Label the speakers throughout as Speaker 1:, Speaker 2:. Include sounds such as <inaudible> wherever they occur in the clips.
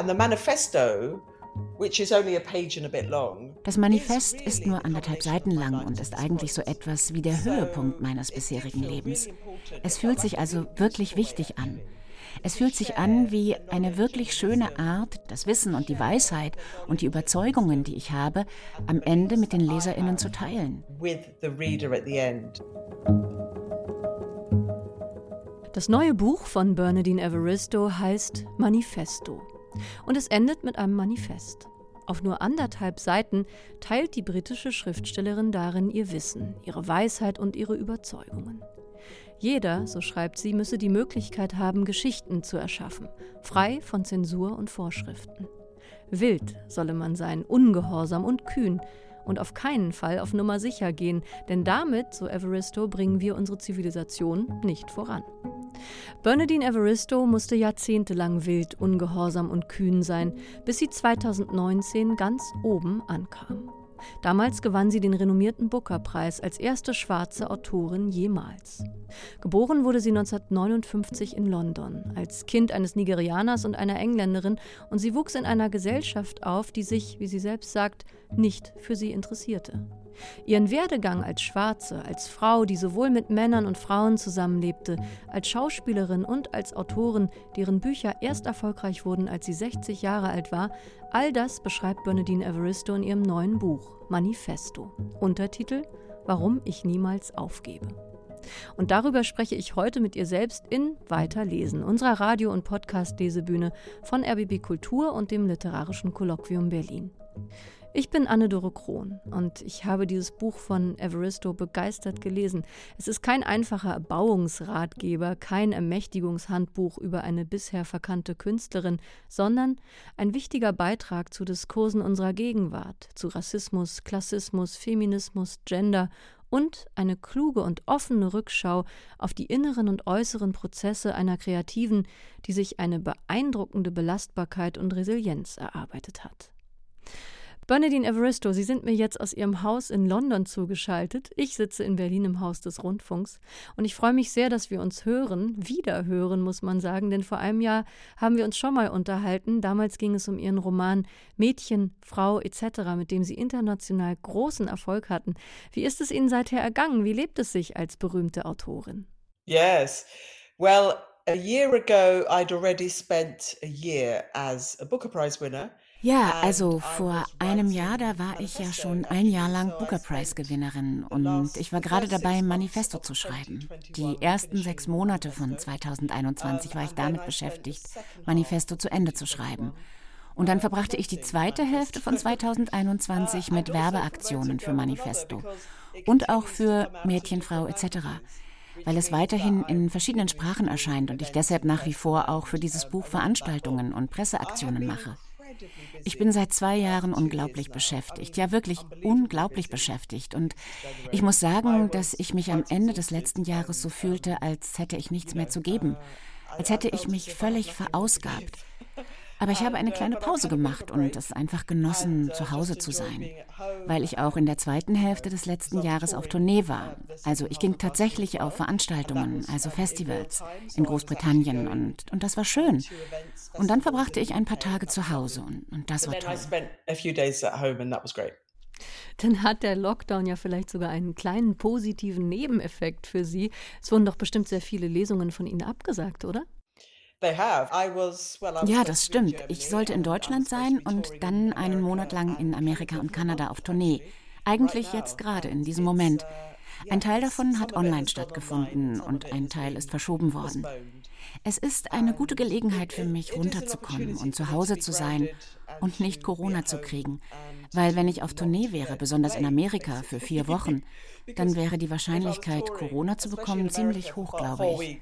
Speaker 1: And the manifesto
Speaker 2: das Manifest ist nur anderthalb Seiten lang und ist eigentlich so etwas wie der Höhepunkt meines bisherigen Lebens. Es fühlt sich also wirklich wichtig an. Es fühlt sich an wie eine wirklich schöne Art, das Wissen und die Weisheit und die Überzeugungen, die ich habe, am Ende mit den Leserinnen zu teilen.
Speaker 3: Das neue Buch von Bernadine Evaristo heißt Manifesto. Und es endet mit einem Manifest. Auf nur anderthalb Seiten teilt die britische Schriftstellerin darin ihr Wissen, ihre Weisheit und ihre Überzeugungen. Jeder, so schreibt sie, müsse die Möglichkeit haben, Geschichten zu erschaffen, frei von Zensur und Vorschriften. Wild solle man sein, ungehorsam und kühn, und auf keinen Fall auf Nummer sicher gehen, denn damit, so Evaristo, bringen wir unsere Zivilisation nicht voran. Bernadine Evaristo musste jahrzehntelang wild, ungehorsam und kühn sein, bis sie 2019 ganz oben ankam. Damals gewann sie den renommierten Booker-Preis als erste schwarze Autorin jemals. Geboren wurde sie 1959 in London, als Kind eines Nigerianers und einer Engländerin, und sie wuchs in einer Gesellschaft auf, die sich, wie sie selbst sagt, nicht für sie interessierte. Ihren Werdegang als Schwarze, als Frau, die sowohl mit Männern und Frauen zusammenlebte, als Schauspielerin und als Autorin, deren Bücher erst erfolgreich wurden, als sie 60 Jahre alt war, all das beschreibt Bernadine Evaristo in ihrem neuen Buch Manifesto. Untertitel Warum ich niemals aufgebe. Und darüber spreche ich heute mit ihr selbst in Weiterlesen, unserer Radio- und Podcast-Lesebühne von RBB Kultur und dem Literarischen Kolloquium Berlin. Ich bin Anne-Dore Krohn und ich habe dieses Buch von Evaristo begeistert gelesen. Es ist kein einfacher Erbauungsratgeber, kein Ermächtigungshandbuch über eine bisher verkannte Künstlerin, sondern ein wichtiger Beitrag zu Diskursen unserer Gegenwart, zu Rassismus, Klassismus, Feminismus, Gender und eine kluge und offene Rückschau auf die inneren und äußeren Prozesse einer Kreativen, die sich eine beeindruckende Belastbarkeit und Resilienz erarbeitet hat. Bernadine Evaristo, Sie sind mir jetzt aus Ihrem Haus in London zugeschaltet. Ich sitze in Berlin im Haus des Rundfunks und ich freue mich sehr, dass wir uns hören, wieder hören, muss man sagen, denn vor einem Jahr haben wir uns schon mal unterhalten. Damals ging es um Ihren Roman Mädchen, Frau etc., mit dem Sie international großen Erfolg hatten. Wie ist es Ihnen seither ergangen? Wie lebt es sich als berühmte Autorin?
Speaker 1: Yes. Well, a year ago I'd already spent a year as a Booker Prize winner.
Speaker 2: Ja, also vor einem Jahr, da war ich ja schon ein Jahr lang Booker Prize Gewinnerin und ich war gerade dabei, Manifesto zu schreiben. Die ersten sechs Monate von 2021 war ich damit beschäftigt, Manifesto zu Ende zu schreiben. Und dann verbrachte ich die zweite Hälfte von <laughs> 2021 mit Werbeaktionen für Manifesto und auch für Mädchenfrau etc weil es weiterhin in verschiedenen Sprachen erscheint und ich deshalb nach wie vor auch für dieses Buch Veranstaltungen und Presseaktionen mache. Ich bin seit zwei Jahren unglaublich beschäftigt, ja wirklich unglaublich beschäftigt. Und ich muss sagen, dass ich mich am Ende des letzten Jahres so fühlte, als hätte ich nichts mehr zu geben, als hätte ich mich völlig verausgabt. Aber ich habe eine kleine Pause gemacht und es einfach genossen, zu Hause zu sein, weil ich auch in der zweiten Hälfte des letzten Jahres auf Tournee war. Also ich ging tatsächlich auf Veranstaltungen, also Festivals in Großbritannien und, und das war schön. Und dann verbrachte ich ein paar Tage zu Hause und, und das war toll.
Speaker 3: Dann hat der Lockdown ja vielleicht sogar einen kleinen positiven Nebeneffekt für Sie. Es wurden doch bestimmt sehr viele Lesungen von Ihnen abgesagt, oder?
Speaker 2: Ja, das stimmt. Ich sollte in Deutschland sein und dann einen Monat lang in Amerika und Kanada auf Tournee. Eigentlich jetzt gerade in diesem Moment. Ein Teil davon hat online stattgefunden und ein Teil ist verschoben worden. Es ist eine gute Gelegenheit für mich, runterzukommen und zu Hause zu sein und nicht Corona zu kriegen. Weil wenn ich auf Tournee wäre, besonders in Amerika, für vier Wochen, dann wäre die Wahrscheinlichkeit, Corona zu bekommen, ziemlich hoch, glaube ich.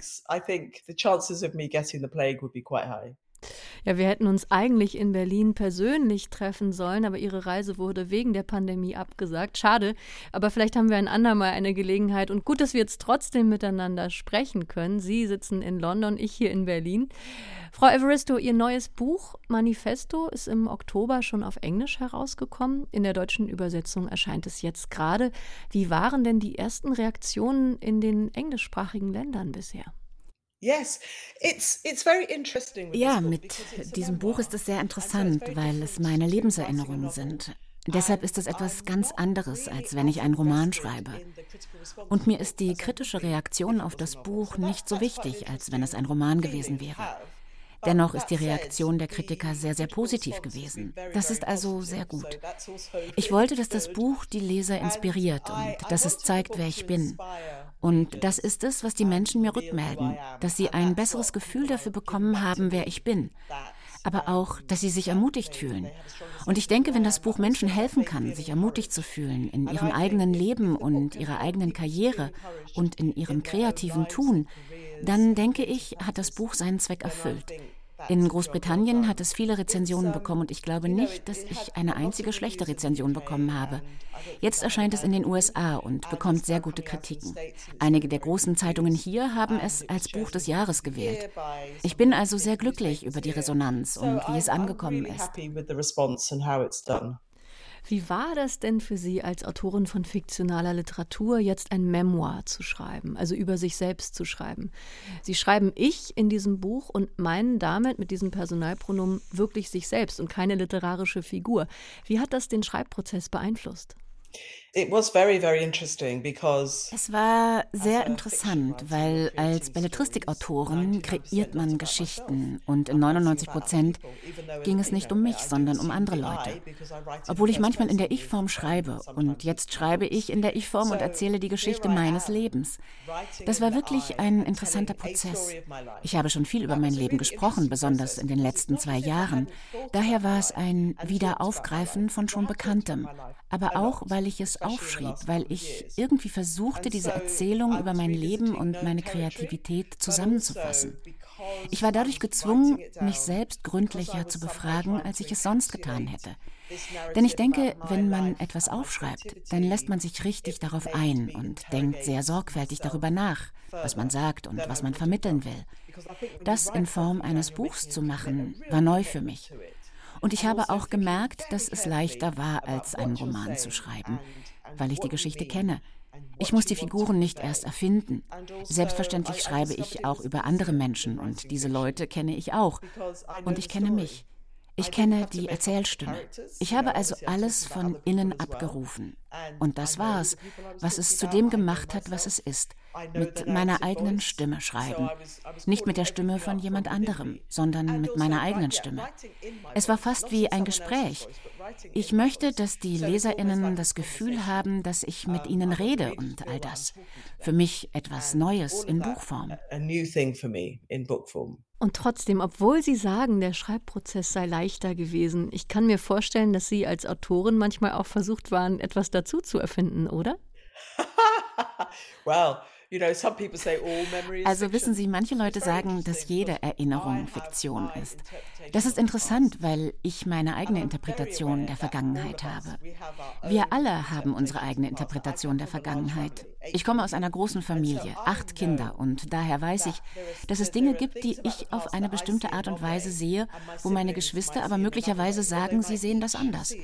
Speaker 3: Ja, wir hätten uns eigentlich in Berlin persönlich treffen sollen, aber ihre Reise wurde wegen der Pandemie abgesagt. Schade, aber vielleicht haben wir ein andermal eine Gelegenheit und gut, dass wir jetzt trotzdem miteinander sprechen können. Sie sitzen in London, ich hier in Berlin. Frau Evaristo, Ihr neues Buch Manifesto ist im Oktober schon auf Englisch herausgekommen. In der deutschen Übersetzung erscheint es jetzt gerade. Wie waren denn die ersten Reaktionen in den englischsprachigen Ländern bisher?
Speaker 2: Ja, mit diesem Buch ist es sehr interessant, weil es meine Lebenserinnerungen sind. Deshalb ist es etwas ganz anderes, als wenn ich einen Roman schreibe. Und mir ist die kritische Reaktion auf das Buch nicht so wichtig, als wenn es ein Roman gewesen wäre. Dennoch ist die Reaktion der Kritiker sehr, sehr positiv gewesen. Das ist also sehr gut. Ich wollte, dass das Buch die Leser inspiriert und dass es zeigt, wer ich bin. Und das ist es, was die Menschen mir rückmelden, dass sie ein besseres Gefühl dafür bekommen haben, wer ich bin aber auch, dass sie sich ermutigt fühlen. Und ich denke, wenn das Buch Menschen helfen kann, sich ermutigt zu fühlen in ihrem eigenen Leben und ihrer eigenen Karriere und in ihrem kreativen Tun, dann denke ich, hat das Buch seinen Zweck erfüllt. In Großbritannien hat es viele Rezensionen bekommen und ich glaube nicht, dass ich eine einzige schlechte Rezension bekommen habe. Jetzt erscheint es in den USA und bekommt sehr gute Kritiken. Einige der großen Zeitungen hier haben es als Buch des Jahres gewählt. Ich bin also sehr glücklich über die Resonanz und wie es angekommen ist.
Speaker 3: Wie war das denn für Sie als Autorin von fiktionaler Literatur, jetzt ein Memoir zu schreiben, also über sich selbst zu schreiben? Sie schreiben ich in diesem Buch und meinen damit mit diesem Personalpronomen wirklich sich selbst und keine literarische Figur. Wie hat das den Schreibprozess beeinflusst?
Speaker 2: Es war sehr interessant, weil als Belletristikautorin kreiert man Geschichten und in 99 Prozent ging es nicht um mich, sondern um andere Leute. Obwohl ich manchmal in der Ich-Form schreibe und jetzt schreibe ich in der Ich-Form und erzähle die Geschichte meines Lebens. Das war wirklich ein interessanter Prozess. Ich habe schon viel über mein Leben gesprochen, besonders in den letzten zwei Jahren. Daher war es ein Wiederaufgreifen von schon Bekanntem, aber auch, weil ich es aufschrieb, weil ich irgendwie versuchte, diese Erzählung über mein Leben und meine Kreativität zusammenzufassen. Ich war dadurch gezwungen, mich selbst gründlicher zu befragen, als ich es sonst getan hätte. Denn ich denke, wenn man etwas aufschreibt, dann lässt man sich richtig darauf ein und denkt sehr sorgfältig darüber nach, was man sagt und was man vermitteln will. Das in Form eines Buchs zu machen, war neu für mich. Und ich habe auch gemerkt, dass es leichter war, als einen Roman zu schreiben, weil ich die Geschichte kenne. Ich muss die Figuren nicht erst erfinden. Selbstverständlich schreibe ich auch über andere Menschen und diese Leute kenne ich auch. Und ich kenne mich. Ich kenne die Erzählstimme. Ich habe also alles von innen abgerufen. Und das war es, was es zu dem gemacht hat, was es ist. Mit meiner eigenen Stimme schreiben. Nicht mit der Stimme von jemand anderem, sondern mit meiner eigenen Stimme. Es war fast wie ein Gespräch. Ich möchte, dass die Leserinnen das Gefühl haben, dass ich mit ihnen rede und all das. Für mich etwas Neues in Buchform.
Speaker 3: Und trotzdem, obwohl Sie sagen, der Schreibprozess sei leichter gewesen, ich kann mir vorstellen, dass Sie als Autorin manchmal auch versucht waren, etwas dazu zu erfinden, oder? <laughs>
Speaker 2: well, also wissen Sie, manche Leute sagen, dass jede Erinnerung Fiktion ist. Das ist interessant, weil ich meine eigene Interpretation der Vergangenheit habe. Wir alle haben unsere eigene Interpretation der Vergangenheit. Ich komme aus einer großen Familie, acht Kinder, und daher weiß ich, dass es Dinge gibt, die ich auf eine bestimmte Art und Weise sehe, wo meine Geschwister aber möglicherweise sagen, sie sehen das anders.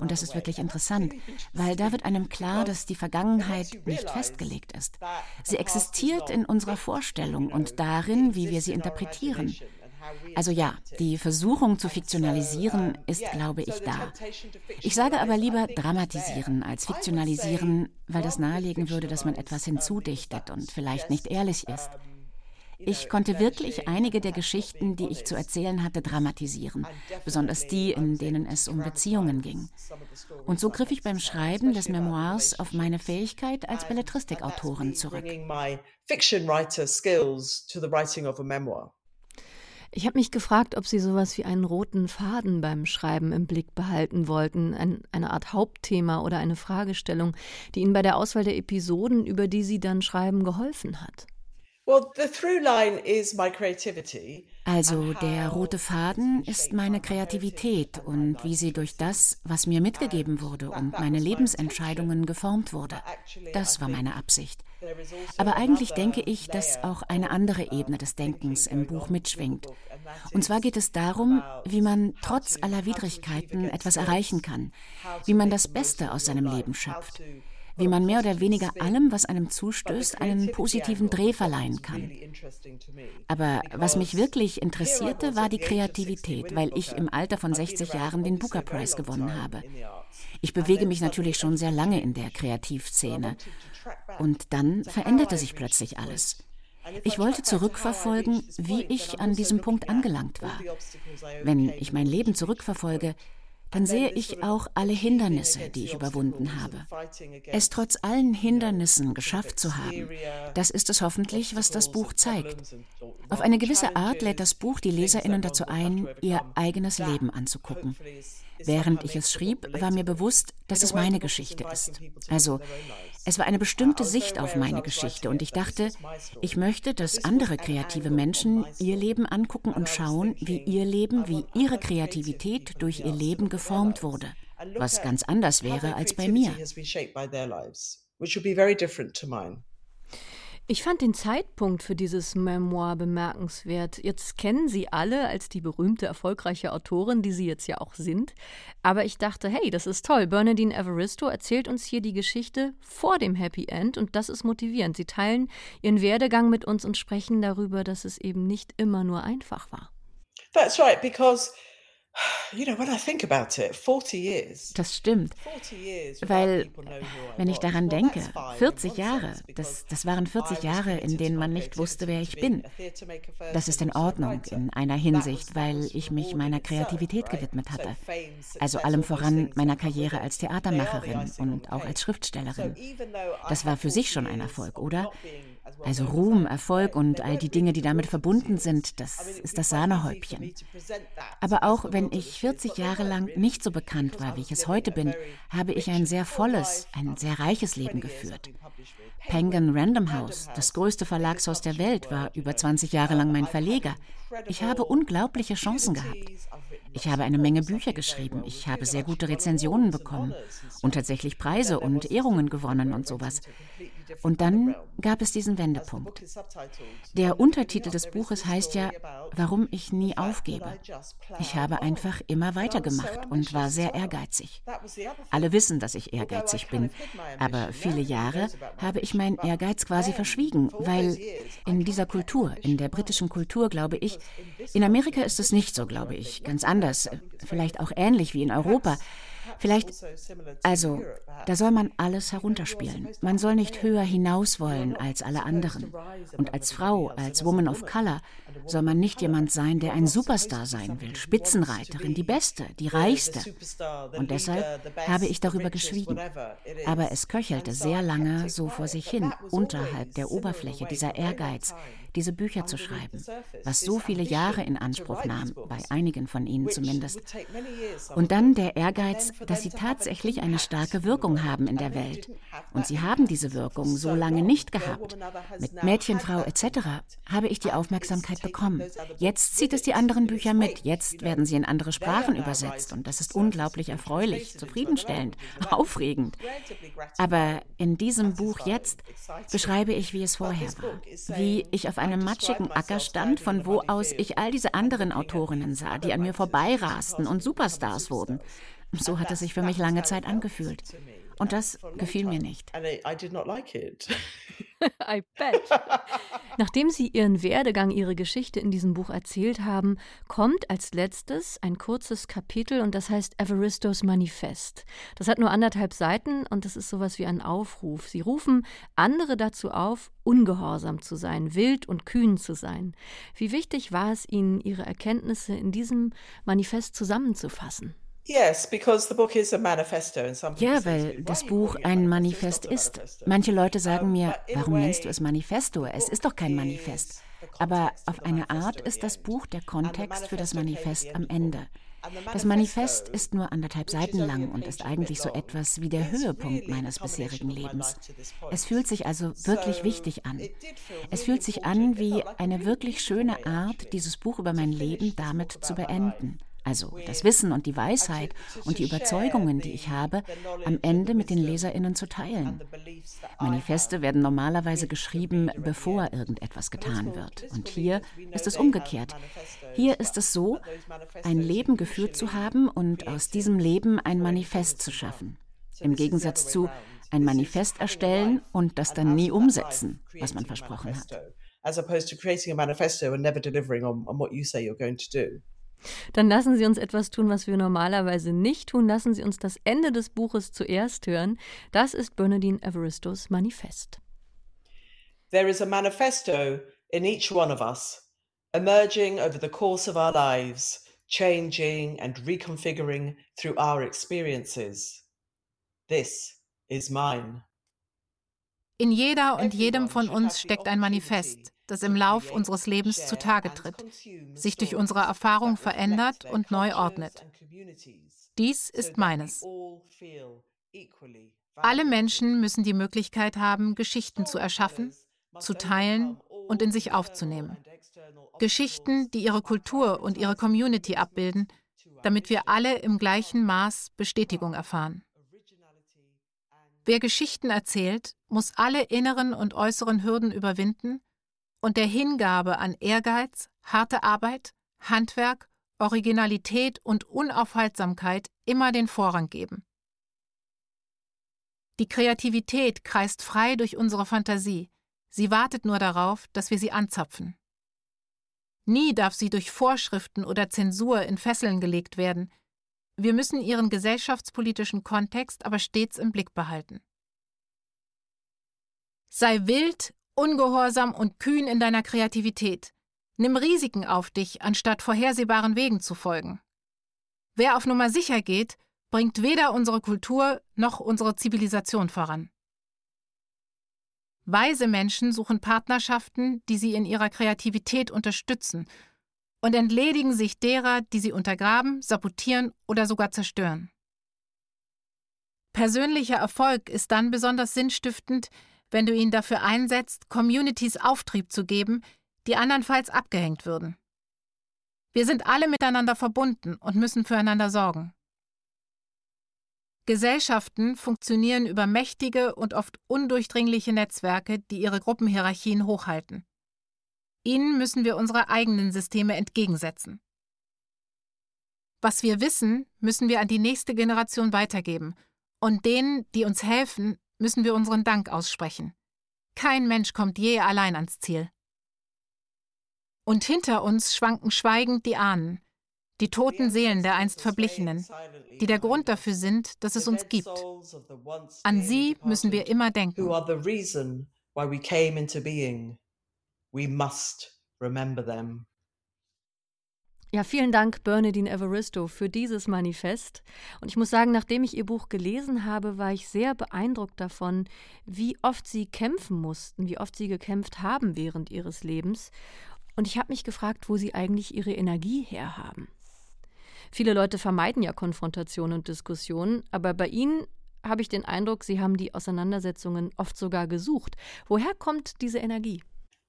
Speaker 2: Und das ist wirklich <laughs> interessant, weil da wird einem klar, dass die Vergangenheit nicht festgelegt ist. Sie existiert in unserer Vorstellung und darin, wie wir sie interpretieren. Also ja, die Versuchung zu fiktionalisieren ist, glaube ich, da. Ich sage aber lieber dramatisieren als fiktionalisieren, weil das nahelegen würde, dass man etwas hinzudichtet und vielleicht nicht ehrlich ist. Ich konnte wirklich einige der Geschichten, die ich zu erzählen hatte, dramatisieren, besonders die, in denen es um Beziehungen ging. Und so griff ich beim Schreiben des Memoirs auf meine Fähigkeit als Belletristikautorin zurück.
Speaker 3: Ich habe mich gefragt, ob Sie sowas wie einen roten Faden beim Schreiben im Blick behalten wollten, ein, eine Art Hauptthema oder eine Fragestellung, die Ihnen bei der Auswahl der Episoden, über die Sie dann schreiben, geholfen hat.
Speaker 2: Also der rote Faden ist meine Kreativität und wie sie durch das, was mir mitgegeben wurde und meine Lebensentscheidungen geformt wurde. Das war meine Absicht. Aber eigentlich denke ich, dass auch eine andere Ebene des Denkens im Buch mitschwingt. Und zwar geht es darum, wie man trotz aller Widrigkeiten etwas erreichen kann, wie man das Beste aus seinem Leben schöpft wie man mehr oder weniger allem, was einem zustößt, einen positiven Dreh verleihen kann. Aber was mich wirklich interessierte, war die Kreativität, weil ich im Alter von 60 Jahren den Booker Prize gewonnen habe. Ich bewege mich natürlich schon sehr lange in der Kreativszene. Und dann veränderte sich plötzlich alles. Ich wollte zurückverfolgen, wie ich an diesem Punkt angelangt war. Wenn ich mein Leben zurückverfolge, dann sehe ich auch alle Hindernisse, die ich überwunden habe. Es trotz allen Hindernissen geschafft zu haben, das ist es hoffentlich, was das Buch zeigt. Auf eine gewisse Art lädt das Buch die Leserinnen dazu ein, ihr eigenes Leben anzugucken. Während ich es schrieb, war mir bewusst, dass es meine Geschichte ist. Also, es war eine bestimmte Sicht auf meine Geschichte und ich dachte, ich möchte, dass andere kreative Menschen ihr Leben angucken und schauen, wie ihr Leben, wie ihre Kreativität durch ihr Leben geformt wurde, was ganz anders wäre als bei mir.
Speaker 3: Ich fand den Zeitpunkt für dieses Memoir bemerkenswert. Jetzt kennen Sie alle als die berühmte, erfolgreiche Autorin, die Sie jetzt ja auch sind. Aber ich dachte, hey, das ist toll. Bernadine Evaristo erzählt uns hier die Geschichte vor dem Happy End und das ist motivierend. Sie teilen Ihren Werdegang mit uns und sprechen darüber, dass es eben nicht immer nur einfach war.
Speaker 1: That's right, because <sighs>
Speaker 2: das stimmt. Weil, wenn ich daran denke, 40 Jahre, das, das waren 40 Jahre, in denen man nicht wusste, wer ich bin. Das ist in Ordnung in einer Hinsicht, weil ich mich meiner Kreativität gewidmet hatte. Also allem voran meiner Karriere als Theatermacherin und auch als Schriftstellerin. Das war für sich schon ein Erfolg, oder? Also Ruhm, Erfolg und all die Dinge, die damit verbunden sind, das ist das Sahnehäubchen. Aber auch wenn ich 40 Jahre lang nicht so bekannt war, wie ich es heute bin, habe ich ein sehr volles, ein sehr reiches Leben geführt. Penguin Random House, das größte Verlagshaus der Welt, war über 20 Jahre lang mein Verleger. Ich habe unglaubliche Chancen gehabt. Ich habe eine Menge Bücher geschrieben, ich habe sehr gute Rezensionen bekommen und tatsächlich Preise und Ehrungen gewonnen und sowas. Und dann gab es diesen Wendepunkt. Der Untertitel des Buches heißt ja, warum ich nie aufgebe. Ich habe einfach immer weitergemacht und war sehr ehrgeizig. Alle wissen, dass ich ehrgeizig bin, aber viele Jahre habe ich meinen Ehrgeiz quasi verschwiegen, weil in dieser Kultur, in der britischen Kultur, glaube ich, in Amerika ist es nicht so, glaube ich, ganz anders, vielleicht auch ähnlich wie in Europa. Vielleicht, also, da soll man alles herunterspielen. Man soll nicht höher hinaus wollen als alle anderen. Und als Frau, als Woman of Color, soll man nicht jemand sein, der ein Superstar sein will, Spitzenreiterin, die Beste, die Reichste. Und deshalb habe ich darüber geschwiegen. Aber es köchelte sehr lange so vor sich hin, unterhalb der Oberfläche, dieser Ehrgeiz, diese Bücher zu schreiben, was so viele Jahre in Anspruch nahm, bei einigen von ihnen zumindest. Und dann der Ehrgeiz, dass sie tatsächlich eine starke Wirkung haben in der Welt. Und sie haben diese Wirkung so lange nicht gehabt. Mit Mädchenfrau etc. habe ich die Aufmerksamkeit bekommen. Jetzt zieht es die anderen Bücher mit. Jetzt werden sie in andere Sprachen übersetzt. Und das ist unglaublich erfreulich, zufriedenstellend, aufregend. Aber in diesem Buch jetzt beschreibe ich, wie es vorher war. Wie ich auf einem matschigen Acker stand, von wo aus ich all diese anderen Autorinnen sah, die an mir vorbeirasten und Superstars wurden. So hat es sich für mich lange Zeit angefühlt. Und das gefiel mir nicht. <laughs>
Speaker 3: I bet. <laughs> Nachdem Sie Ihren Werdegang, Ihre Geschichte in diesem Buch erzählt haben, kommt als letztes ein kurzes Kapitel und das heißt Everistos Manifest. Das hat nur anderthalb Seiten und das ist sowas wie ein Aufruf. Sie rufen andere dazu auf, ungehorsam zu sein, wild und kühn zu sein. Wie wichtig war es Ihnen, Ihre Erkenntnisse in diesem Manifest zusammenzufassen?
Speaker 2: Ja, weil das Buch ein Manifest ist. Manche Leute sagen mir, warum nennst du es Manifesto? Es ist doch kein Manifest. Aber auf eine Art ist das Buch der Kontext für das Manifest am Ende. Das Manifest ist nur anderthalb Seiten lang und ist eigentlich so etwas wie der Höhepunkt meines bisherigen Lebens. Es fühlt sich also wirklich wichtig an. Es fühlt sich an wie eine wirklich schöne Art, dieses Buch über mein Leben damit zu beenden also das Wissen und die Weisheit und die Überzeugungen, die ich habe, am Ende mit den Leserinnen zu teilen. Manifeste werden normalerweise geschrieben, bevor irgendetwas getan wird. Und hier ist es umgekehrt. Hier ist es so, ein Leben geführt zu haben und aus diesem Leben ein Manifest zu schaffen. Im Gegensatz zu ein Manifest erstellen und das dann nie umsetzen, was man versprochen hat.
Speaker 3: Dann lassen Sie uns etwas tun, was wir normalerweise nicht tun. Lassen Sie uns das Ende des Buches zuerst hören. Das ist Bernadine Everistos Manifest.
Speaker 1: There is a manifesto in each one of us, emerging over the course of our lives, changing and reconfiguring through our experiences. This is mine.
Speaker 4: In jeder und jedem von uns steckt ein Manifest, das im Lauf unseres Lebens zutage tritt, sich durch unsere Erfahrung verändert und neu ordnet. Dies ist meines. Alle Menschen müssen die Möglichkeit haben, Geschichten zu erschaffen, zu teilen und in sich aufzunehmen. Geschichten, die ihre Kultur und ihre Community abbilden, damit wir alle im gleichen Maß Bestätigung erfahren. Wer Geschichten erzählt, muss alle inneren und äußeren Hürden überwinden und der Hingabe an Ehrgeiz, harte Arbeit, Handwerk, Originalität und Unaufhaltsamkeit immer den Vorrang geben. Die Kreativität kreist frei durch unsere Fantasie, sie wartet nur darauf, dass wir sie anzapfen. Nie darf sie durch Vorschriften oder Zensur in Fesseln gelegt werden, wir müssen ihren gesellschaftspolitischen Kontext aber stets im Blick behalten. Sei wild, ungehorsam und kühn in deiner Kreativität. Nimm Risiken auf dich, anstatt vorhersehbaren Wegen zu folgen. Wer auf Nummer sicher geht, bringt weder unsere Kultur noch unsere Zivilisation voran. Weise Menschen suchen Partnerschaften, die sie in ihrer Kreativität unterstützen und entledigen sich derer, die sie untergraben, sabotieren oder sogar zerstören. Persönlicher Erfolg ist dann besonders sinnstiftend, wenn du ihn dafür einsetzt, Communities Auftrieb zu geben, die andernfalls abgehängt würden. Wir sind alle miteinander verbunden und müssen füreinander sorgen. Gesellschaften funktionieren über mächtige und oft undurchdringliche Netzwerke, die ihre Gruppenhierarchien hochhalten. Ihnen müssen wir unsere eigenen Systeme entgegensetzen. Was wir wissen, müssen wir an die nächste Generation weitergeben, und denen, die uns helfen, müssen wir unseren Dank aussprechen. Kein Mensch kommt je allein ans Ziel. Und hinter uns schwanken schweigend die Ahnen, die toten Seelen der einst Verblichenen, die der Grund dafür sind, dass es uns gibt. An sie müssen wir immer denken.
Speaker 1: We must remember them.
Speaker 3: Ja, vielen Dank, Bernadine Evaristo, für dieses Manifest. Und ich muss sagen, nachdem ich Ihr Buch gelesen habe, war ich sehr beeindruckt davon, wie oft Sie kämpfen mussten, wie oft Sie gekämpft haben während Ihres Lebens. Und ich habe mich gefragt, wo Sie eigentlich Ihre Energie herhaben. Viele Leute vermeiden ja Konfrontation und Diskussionen, aber bei Ihnen habe ich den Eindruck, Sie haben die Auseinandersetzungen oft sogar gesucht. Woher kommt diese Energie?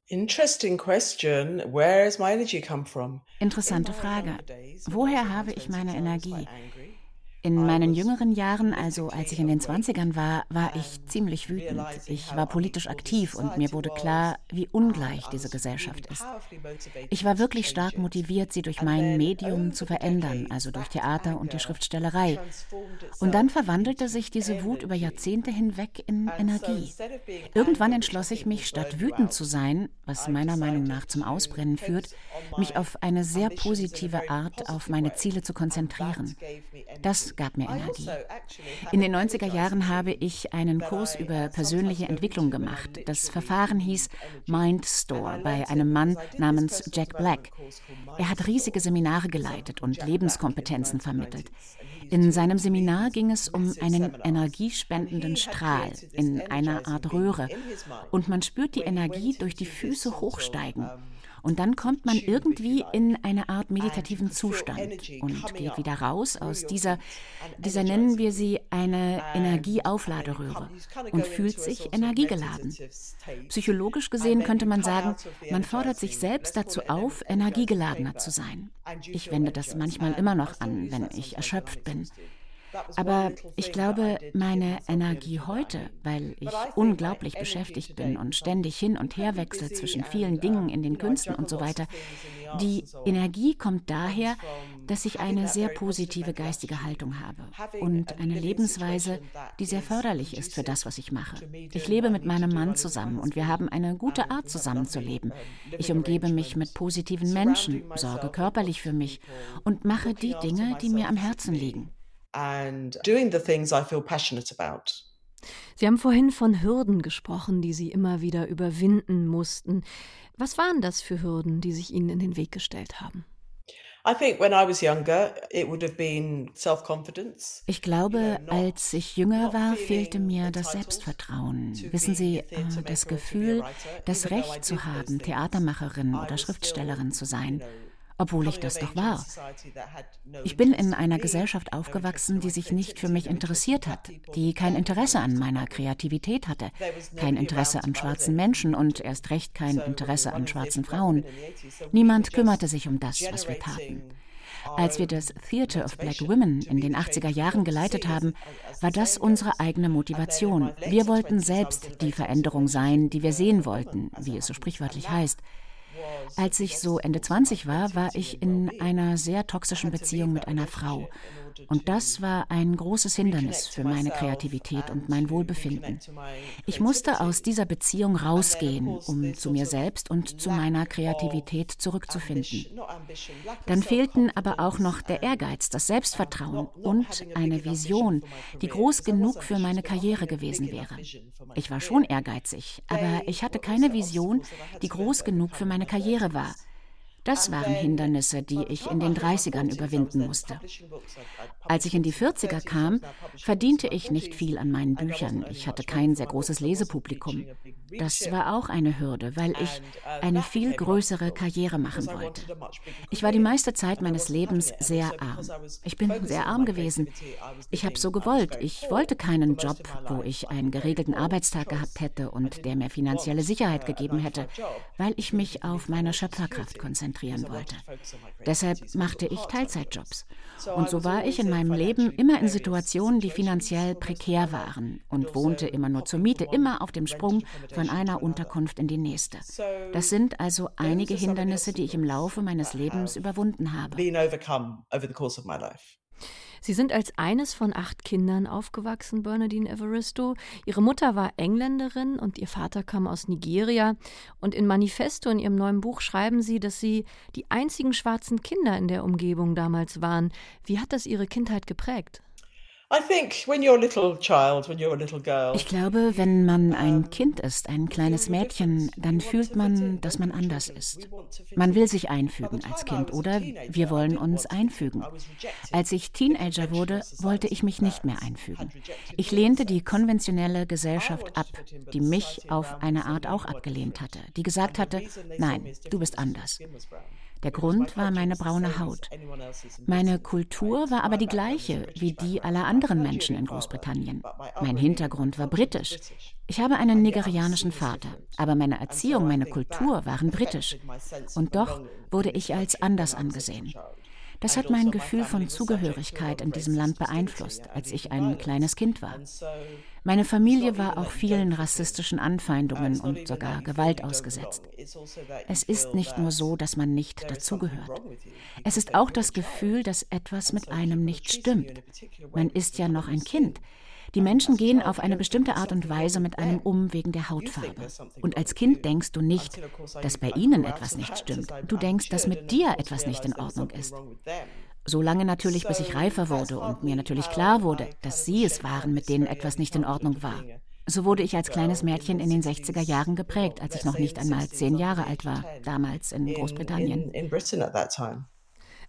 Speaker 1: Interesting question. Where has my energy come from?
Speaker 2: Interessante Frage. Woher habe ich meine Energie? In meinen jüngeren Jahren, also als ich in den 20ern war, war ich ziemlich wütend. Ich war politisch aktiv und mir wurde klar, wie ungleich diese Gesellschaft ist. Ich war wirklich stark motiviert, sie durch mein Medium zu verändern, also durch Theater und die Schriftstellerei. Und dann verwandelte sich diese Wut über Jahrzehnte hinweg in Energie. Irgendwann entschloss ich mich, statt wütend zu sein, was meiner Meinung nach zum Ausbrennen führt, mich auf eine sehr positive Art auf meine Ziele zu konzentrieren. Das gab mir Energie. In den 90er Jahren habe ich einen Kurs über persönliche Entwicklung gemacht. Das Verfahren hieß Mind Store bei einem Mann namens Jack Black. Er hat riesige Seminare geleitet und Lebenskompetenzen vermittelt. In seinem Seminar ging es um einen energiespendenden Strahl in einer Art Röhre und man spürt die Energie durch die Füße hochsteigen. Und dann kommt man irgendwie in eine Art meditativen Zustand und geht wieder raus aus dieser, dieser nennen wir sie eine Energieaufladeröhre und fühlt sich energiegeladen. Psychologisch gesehen könnte man sagen, man fordert sich selbst dazu auf, energiegeladener zu sein. Ich wende das manchmal immer noch an, wenn ich erschöpft bin. Aber ich glaube, meine Energie heute, weil ich unglaublich beschäftigt bin und ständig hin und her wechsle zwischen vielen Dingen in den Künsten und so weiter, die Energie kommt daher, dass ich eine sehr positive geistige Haltung habe und eine Lebensweise, die sehr förderlich ist für das, was ich mache. Ich lebe mit meinem Mann zusammen und wir haben eine gute Art zusammenzuleben. Ich umgebe mich mit positiven Menschen, sorge körperlich für mich und mache die Dinge, die mir am Herzen liegen.
Speaker 3: Sie haben vorhin von Hürden gesprochen, die Sie immer wieder überwinden mussten. Was waren das für Hürden, die sich Ihnen in den Weg gestellt haben?
Speaker 2: Ich glaube, als ich jünger war, fehlte mir das Selbstvertrauen. Wissen Sie, äh, das Gefühl, das Recht zu haben, Theatermacherin oder Schriftstellerin zu sein obwohl ich das doch war. Ich bin in einer Gesellschaft aufgewachsen, die sich nicht für mich interessiert hat, die kein Interesse an meiner Kreativität hatte, kein Interesse an schwarzen Menschen und erst recht kein Interesse an schwarzen Frauen. Niemand kümmerte sich um das, was wir taten. Als wir das Theater of Black Women in den 80er Jahren geleitet haben, war das unsere eigene Motivation. Wir wollten selbst die Veränderung sein, die wir sehen wollten, wie es so sprichwörtlich heißt. Als ich so Ende 20 war, war ich in einer sehr toxischen Beziehung mit einer Frau. Und das war ein großes Hindernis für meine Kreativität und mein Wohlbefinden. Ich musste aus dieser Beziehung rausgehen, um zu mir selbst und zu meiner Kreativität zurückzufinden. Dann fehlten aber auch noch der Ehrgeiz, das Selbstvertrauen und eine Vision, die groß genug für meine Karriere gewesen wäre. Ich war schon ehrgeizig, aber ich hatte keine Vision, die groß genug für meine Karriere war. Das waren Hindernisse, die ich in den 30ern überwinden musste. Als ich in die 40er kam, verdiente ich nicht viel an meinen Büchern. Ich hatte kein sehr großes Lesepublikum. Das war auch eine Hürde, weil ich eine viel größere Karriere machen wollte. Ich war die meiste Zeit meines Lebens sehr arm. Ich bin sehr arm gewesen. Ich habe so gewollt. Ich wollte keinen Job, wo ich einen geregelten Arbeitstag gehabt hätte und der mir finanzielle Sicherheit gegeben hätte, weil ich mich auf meine Schöpferkraft konzentrierte konzentrieren wollte. Deshalb machte ich Teilzeitjobs. Und so war ich in meinem Leben immer in Situationen, die finanziell prekär waren und wohnte immer nur zur Miete, immer auf dem Sprung von einer Unterkunft in die nächste. Das sind also einige Hindernisse, die ich im Laufe meines Lebens überwunden habe.
Speaker 3: Sie sind als eines von acht Kindern aufgewachsen, Bernadine Evaristo. Ihre Mutter war Engländerin und ihr Vater kam aus Nigeria. Und in Manifesto in ihrem neuen Buch schreiben Sie, dass Sie die einzigen schwarzen Kinder in der Umgebung damals waren. Wie hat das Ihre Kindheit geprägt?
Speaker 2: Ich glaube, wenn man ein Kind ist, ein kleines Mädchen, dann fühlt man, dass man anders ist. Man will sich einfügen als Kind oder wir wollen uns einfügen. Als ich Teenager <laughs> wurde, wollte ich mich nicht mehr einfügen. Ich lehnte die konventionelle Gesellschaft ab, die mich auf eine Art auch abgelehnt hatte, die gesagt hatte, nein, du bist anders. Der Grund war meine braune Haut. Meine Kultur war aber die gleiche wie die aller anderen Menschen in Großbritannien. Mein Hintergrund war britisch. Ich habe einen nigerianischen Vater, aber meine Erziehung, meine Kultur waren britisch. Und doch wurde ich als anders angesehen. Das hat mein Gefühl von Zugehörigkeit in diesem Land beeinflusst, als ich ein kleines Kind war. Meine Familie war auch vielen rassistischen Anfeindungen und sogar Gewalt ausgesetzt. Es ist nicht nur so, dass man nicht dazugehört. Es ist auch das Gefühl, dass etwas mit einem nicht stimmt. Man ist ja noch ein Kind. Die Menschen gehen auf eine bestimmte Art und Weise mit einem um wegen der Hautfarbe. Und als Kind denkst du nicht, dass bei ihnen etwas nicht stimmt. Du denkst, dass mit dir etwas nicht in Ordnung ist. So lange natürlich, bis ich reifer wurde und mir natürlich klar wurde, dass sie es waren, mit denen etwas nicht in Ordnung war. So wurde ich als kleines Mädchen in den 60er Jahren geprägt, als ich noch nicht einmal zehn Jahre alt war, damals in Großbritannien.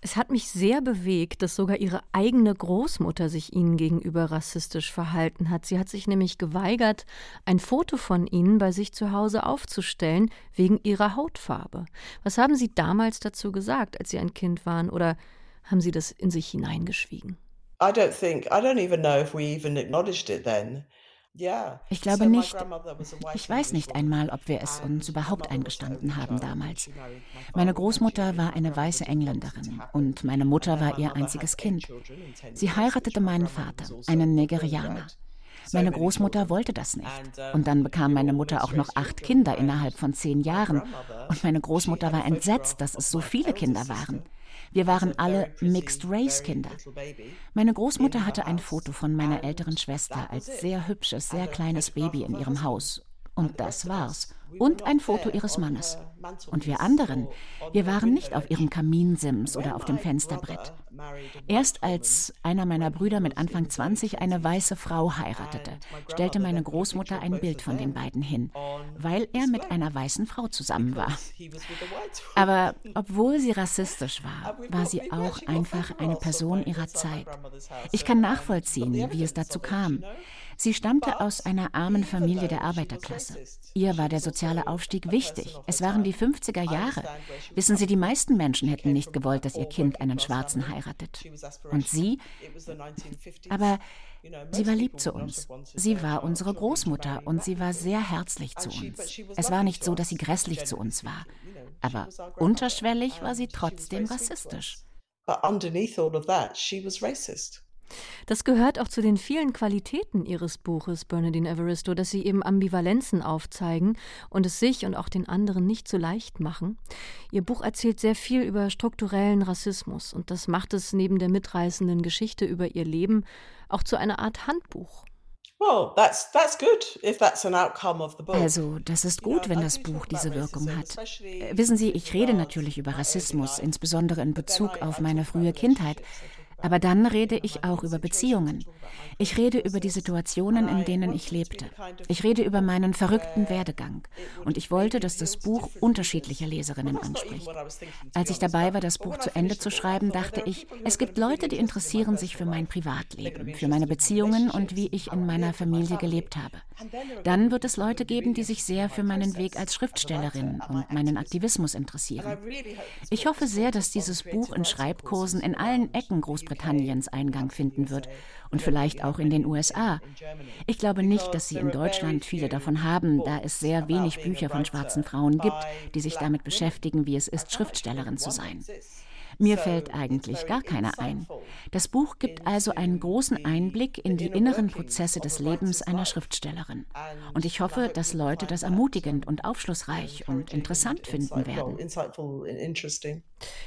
Speaker 3: Es hat mich sehr bewegt, dass sogar ihre eigene Großmutter sich ihnen gegenüber rassistisch verhalten hat. Sie hat sich nämlich geweigert, ein Foto von ihnen bei sich zu Hause aufzustellen, wegen ihrer Hautfarbe. Was haben Sie damals dazu gesagt, als Sie ein Kind waren? Oder haben Sie das in sich hineingeschwiegen?
Speaker 1: I don't think, I don't even know if we even acknowledged it then.
Speaker 2: Ich glaube nicht. Ich weiß nicht einmal, ob wir es uns überhaupt eingestanden haben damals. Meine Großmutter war eine weiße Engländerin und meine Mutter war ihr einziges Kind. Sie heiratete meinen Vater, einen Nigerianer. Meine Großmutter wollte das nicht. Und dann bekam meine Mutter auch noch acht Kinder innerhalb von zehn Jahren. Und meine Großmutter war entsetzt, dass es so viele Kinder waren. Wir waren alle Mixed-Race-Kinder. Meine Großmutter hatte ein Foto von meiner älteren Schwester als sehr hübsches, sehr kleines Baby in ihrem Haus. Und das war's. Und ein Foto ihres Mannes. Und wir anderen, wir waren nicht auf ihrem Kaminsims oder auf dem Fensterbrett. Erst als einer meiner Brüder mit Anfang 20 eine weiße Frau heiratete, stellte meine Großmutter ein Bild von den beiden hin, weil er mit einer weißen Frau zusammen war. Aber obwohl sie rassistisch war, war sie auch einfach eine Person ihrer Zeit. Ich kann nachvollziehen, wie es dazu kam. Sie stammte aus einer armen Familie der Arbeiterklasse. Ihr war der soziale Aufstieg wichtig. Es waren die 50er Jahre. Wissen Sie, die meisten Menschen hätten nicht gewollt, dass ihr Kind einen Schwarzen heiratet. Und sie? Aber sie war lieb zu uns. Sie war unsere Großmutter und sie war sehr herzlich zu uns. Es war nicht so, dass sie grässlich zu uns war. Aber unterschwellig war sie trotzdem rassistisch. But underneath all of that, she was racist.
Speaker 3: Das gehört auch zu den vielen Qualitäten Ihres Buches, Bernadine Evaristo, dass Sie eben Ambivalenzen aufzeigen und es sich und auch den anderen nicht so leicht machen. Ihr Buch erzählt sehr viel über strukturellen Rassismus und das macht es neben der mitreißenden Geschichte über Ihr Leben auch zu einer Art Handbuch.
Speaker 2: Also, das ist gut, wenn das Buch diese Wirkung hat. Wissen Sie, ich rede natürlich über Rassismus, insbesondere in Bezug auf meine frühe Kindheit. Aber dann rede ich auch über Beziehungen. Ich rede über die Situationen, in denen ich lebte. Ich rede über meinen verrückten Werdegang. Und ich wollte, dass das Buch unterschiedliche Leserinnen anspricht. Als ich dabei war, das Buch zu Ende zu schreiben, dachte ich, es gibt Leute, die interessieren sich für mein Privatleben, für meine Beziehungen und wie ich in meiner Familie gelebt habe. Dann wird es Leute geben, die sich sehr für meinen Weg als Schriftstellerin und meinen Aktivismus interessieren. Ich hoffe sehr, dass dieses Buch in Schreibkursen in allen Ecken Großbritanniens Eingang finden wird und vielleicht auch in den USA. Ich glaube nicht, dass Sie in Deutschland viele davon haben, da es sehr wenig Bücher von schwarzen Frauen gibt, die sich damit beschäftigen, wie es ist, Schriftstellerin zu sein. Mir fällt eigentlich gar keiner ein. Das Buch gibt also einen großen Einblick in die inneren Prozesse des Lebens einer Schriftstellerin. Und ich hoffe, dass Leute das ermutigend und aufschlussreich und interessant finden werden.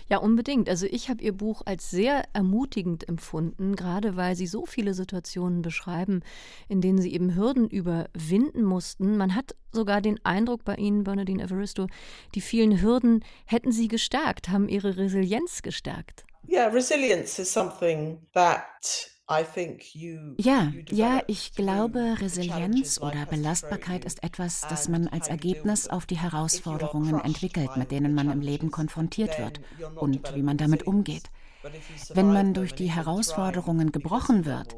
Speaker 3: Ja, unbedingt. Also ich habe Ihr Buch als sehr ermutigend empfunden, gerade weil Sie so viele Situationen beschreiben, in denen Sie eben Hürden überwinden mussten. Man hat sogar den Eindruck bei Ihnen, Bernadine Evaristo, die vielen Hürden hätten Sie gestärkt, haben Ihre Resilienz gestärkt.
Speaker 1: Yeah, resilience is something that
Speaker 2: ja, ja, ich glaube, Resilienz oder Belastbarkeit ist etwas, das man als Ergebnis auf die Herausforderungen entwickelt, mit denen man im Leben konfrontiert wird und wie man damit umgeht. Wenn man durch die Herausforderungen gebrochen wird,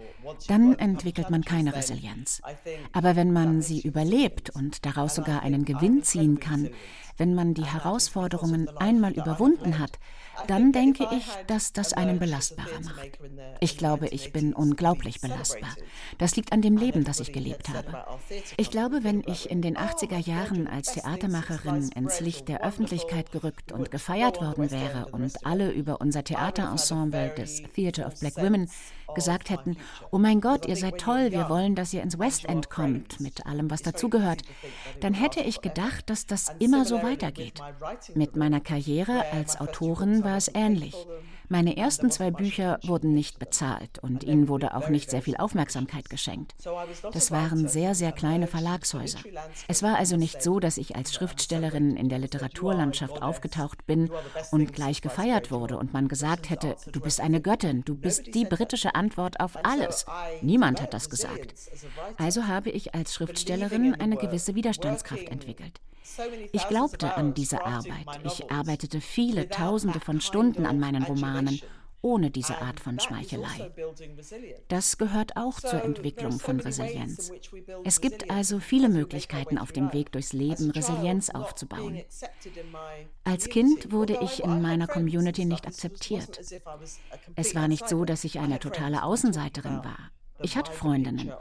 Speaker 2: dann entwickelt man keine Resilienz. Aber wenn man sie überlebt und daraus sogar einen Gewinn ziehen kann, wenn man die Herausforderungen einmal überwunden hat, dann denke ich, dass das einen belastbarer macht. Ich glaube, ich bin unglaublich belastbar. Das liegt an dem Leben, das ich gelebt habe. Ich glaube, wenn ich in den 80er Jahren als Theatermacherin ins Licht der Öffentlichkeit gerückt und gefeiert worden wäre und alle über unser Theaterensemble des Theatre of Black Women gesagt hätten, oh mein Gott, ihr seid toll, wir wollen, dass ihr ins West End kommt, mit allem, was dazugehört, dann hätte ich gedacht, dass das immer so weitergeht. Mit meiner Karriere als Autorin war es ähnlich. Meine ersten zwei Bücher wurden nicht bezahlt und ihnen wurde auch nicht sehr viel Aufmerksamkeit geschenkt. Das waren sehr, sehr kleine Verlagshäuser. Es war also nicht so, dass ich als Schriftstellerin in der Literaturlandschaft aufgetaucht bin und gleich gefeiert wurde und man gesagt hätte, du bist eine Göttin, du bist die britische Antwort auf alles. Niemand hat das gesagt. Also habe ich als Schriftstellerin eine gewisse Widerstandskraft entwickelt. Ich glaubte an diese Arbeit. Ich arbeitete viele Tausende von Stunden an meinen Romanen ohne diese Art von Schmeichelei. Das gehört auch zur Entwicklung von Resilienz. Es gibt also viele Möglichkeiten auf dem Weg durchs Leben, Resilienz aufzubauen. Als Kind wurde ich in meiner Community nicht akzeptiert. Es war nicht so, dass ich eine totale Außenseiterin war. Ich hatte Freundinnen,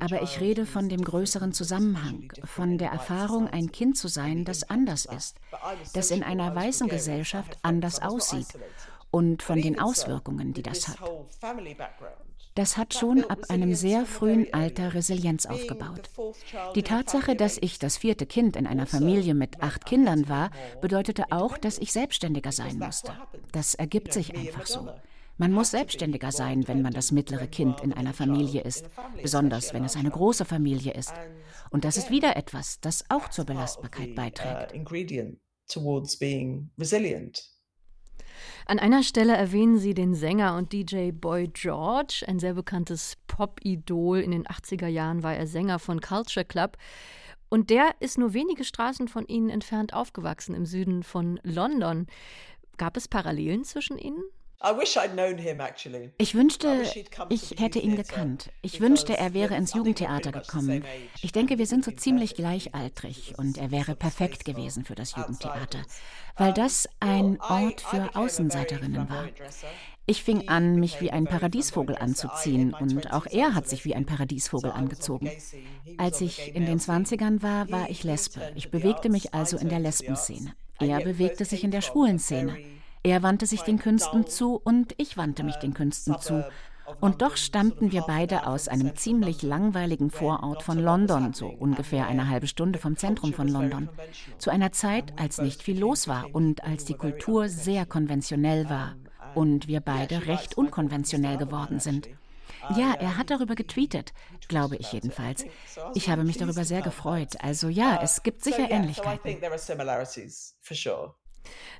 Speaker 2: aber ich rede von dem größeren Zusammenhang, von der Erfahrung, ein Kind zu sein, das anders ist, das in einer weißen Gesellschaft anders aussieht und von den Auswirkungen, die das hat. Das hat schon ab einem sehr frühen Alter Resilienz aufgebaut. Die Tatsache, dass ich das vierte Kind in einer Familie mit acht Kindern war, bedeutete auch, dass ich selbstständiger sein musste. Das ergibt sich einfach so. Man muss selbstständiger sein, wenn man das mittlere Kind in einer Familie ist, besonders wenn es eine große Familie ist. Und das ist wieder etwas, das auch zur Belastbarkeit beiträgt.
Speaker 3: An einer Stelle erwähnen Sie den Sänger und DJ Boy George, ein sehr bekanntes Pop-Idol. In den 80er Jahren war er Sänger von Culture Club. Und der ist nur wenige Straßen von Ihnen entfernt aufgewachsen, im Süden von London. Gab es Parallelen zwischen Ihnen?
Speaker 2: Ich wünschte, ich hätte ihn gekannt. Ich wünschte, er wäre ins Jugendtheater gekommen. Ich denke, wir sind so ziemlich gleichaltrig und er wäre perfekt gewesen für das Jugendtheater, weil das ein Ort für Außenseiterinnen war. Ich fing an, mich wie ein Paradiesvogel anzuziehen und auch er hat sich wie ein Paradiesvogel angezogen. Als ich in den 20ern war, war ich Lesbe. Ich bewegte mich also in der Lesbenszene. Er bewegte sich in der schwulen Szene. Er wandte sich den Künsten zu und ich wandte mich den Künsten zu. Und doch stammten wir beide aus einem ziemlich langweiligen Vorort von London, so ungefähr eine halbe Stunde vom Zentrum von London, zu einer Zeit, als nicht viel los war und als die Kultur sehr konventionell war und wir beide recht unkonventionell geworden sind. Ja, er hat darüber getweetet, glaube ich jedenfalls. Ich habe mich darüber sehr gefreut. Also ja, es gibt sicher Ähnlichkeiten.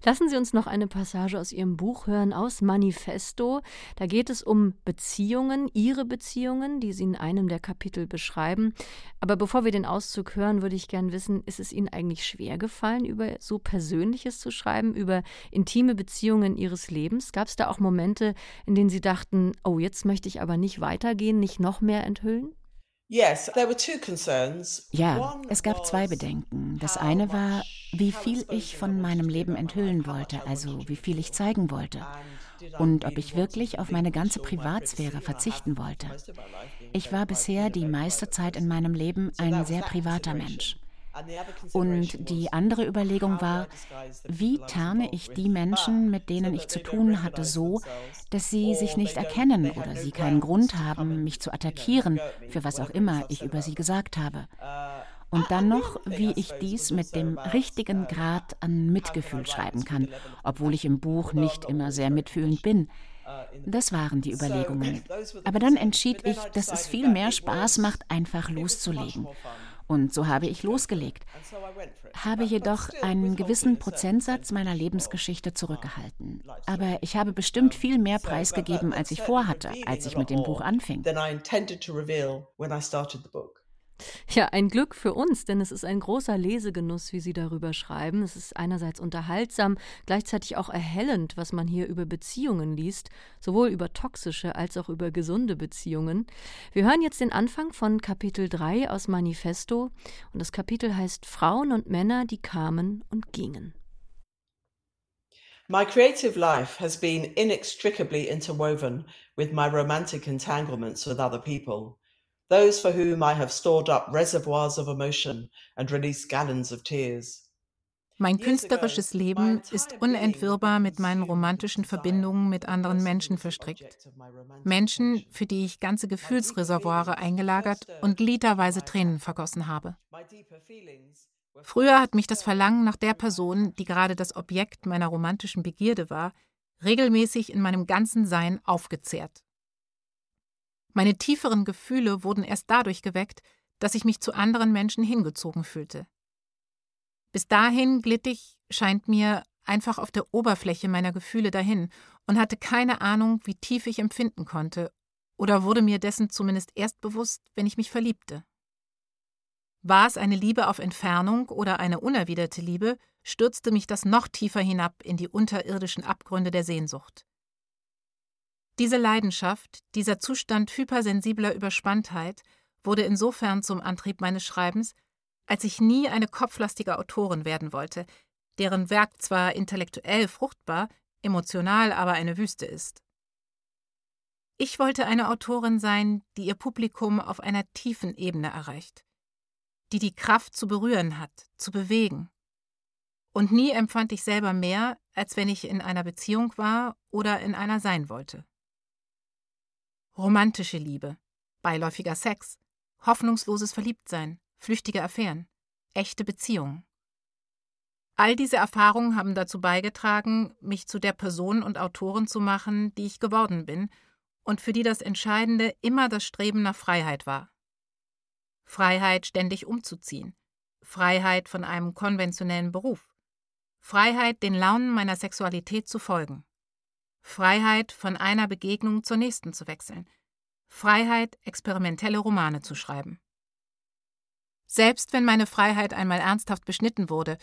Speaker 3: Lassen Sie uns noch eine Passage aus Ihrem Buch hören, aus Manifesto. Da geht es um Beziehungen, Ihre Beziehungen, die Sie in einem der Kapitel beschreiben. Aber bevor wir den Auszug hören, würde ich gerne wissen, ist es Ihnen eigentlich schwer gefallen, über so Persönliches zu schreiben, über intime Beziehungen Ihres Lebens? Gab es da auch Momente, in denen Sie dachten, oh, jetzt möchte ich aber nicht weitergehen, nicht noch mehr enthüllen?
Speaker 2: Ja, es gab zwei Bedenken. Das eine war, wie viel ich von meinem Leben enthüllen wollte, also wie viel ich zeigen wollte. Und ob ich wirklich auf meine ganze Privatsphäre verzichten wollte. Ich war bisher die meiste Zeit in meinem Leben ein sehr privater Mensch. Und die andere Überlegung war, wie tarne ich die Menschen, mit denen ich zu tun hatte, so, dass sie sich nicht erkennen oder sie keinen Grund haben, mich zu attackieren, für was auch immer ich über sie gesagt habe. Und dann noch, wie ich dies mit dem richtigen Grad an Mitgefühl schreiben kann, obwohl ich im Buch nicht immer sehr mitfühlend bin. Das waren die Überlegungen. Aber dann entschied ich, dass es viel mehr Spaß macht, einfach loszulegen. Und so habe ich losgelegt, habe jedoch einen gewissen Prozentsatz meiner Lebensgeschichte zurückgehalten. Aber ich habe bestimmt viel mehr preisgegeben, als ich vorhatte, als ich mit dem Buch anfing.
Speaker 3: Ja, ein Glück für uns, denn es ist ein großer Lesegenuss, wie Sie darüber schreiben. Es ist einerseits unterhaltsam, gleichzeitig auch erhellend, was man hier über Beziehungen liest, sowohl über toxische als auch über gesunde Beziehungen. Wir hören jetzt den Anfang von Kapitel 3 aus Manifesto und das Kapitel heißt Frauen und Männer, die kamen und gingen.
Speaker 1: My creative life has been inextricably interwoven with my romantic entanglements with other people. Those for whom I have stored up reservoirs of emotion and released gallons of tears.
Speaker 4: Mein künstlerisches Leben ist unentwirrbar mit meinen romantischen Verbindungen mit anderen Menschen verstrickt. Menschen, für die ich ganze Gefühlsreservoire eingelagert und literweise Tränen vergossen habe. Früher hat mich das Verlangen nach der Person, die gerade das Objekt meiner romantischen Begierde war, regelmäßig in meinem ganzen Sein aufgezehrt. Meine tieferen Gefühle wurden erst dadurch geweckt, dass ich mich zu anderen Menschen hingezogen fühlte. Bis dahin glitt ich, scheint mir, einfach auf der Oberfläche meiner Gefühle dahin und hatte keine Ahnung, wie tief ich empfinden konnte, oder wurde mir dessen zumindest erst bewusst, wenn ich mich verliebte. War es eine Liebe auf Entfernung oder eine unerwiderte Liebe, stürzte mich das noch tiefer hinab in die unterirdischen Abgründe der Sehnsucht. Diese Leidenschaft, dieser Zustand hypersensibler Überspanntheit wurde insofern zum Antrieb meines Schreibens, als ich nie eine kopflastige Autorin werden wollte, deren Werk zwar intellektuell fruchtbar, emotional aber eine Wüste ist. Ich wollte eine Autorin sein, die ihr Publikum auf einer tiefen Ebene erreicht, die die Kraft zu berühren hat, zu bewegen. Und nie empfand ich selber mehr, als wenn ich in einer Beziehung war oder in einer sein wollte. Romantische Liebe, beiläufiger Sex, hoffnungsloses Verliebtsein, flüchtige Affären, echte Beziehungen. All diese Erfahrungen haben dazu beigetragen, mich zu der Person und Autorin zu machen, die ich geworden bin und für die das Entscheidende immer das Streben nach Freiheit war. Freiheit, ständig umzuziehen, Freiheit von einem konventionellen Beruf, Freiheit, den Launen meiner Sexualität zu folgen, Freiheit, von einer Begegnung zur nächsten zu wechseln, Freiheit, experimentelle Romane zu schreiben. Selbst wenn meine Freiheit einmal ernsthaft beschnitten wurde,